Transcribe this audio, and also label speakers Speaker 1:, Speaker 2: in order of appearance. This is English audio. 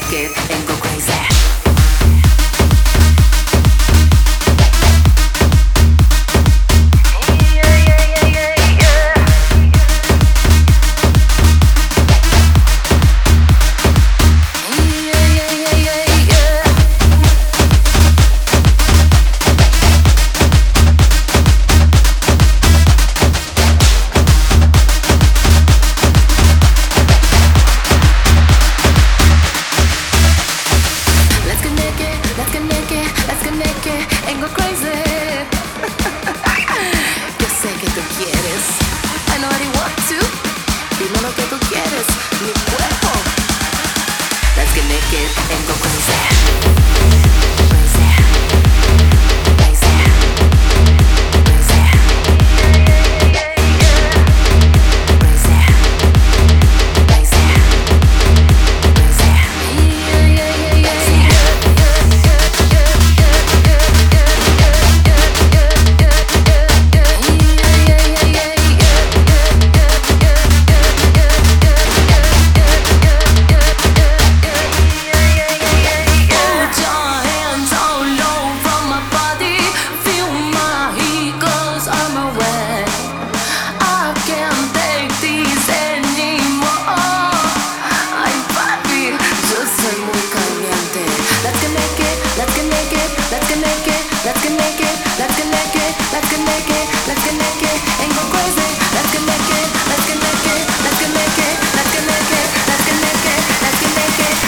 Speaker 1: make it and go and go crazy. Let's make it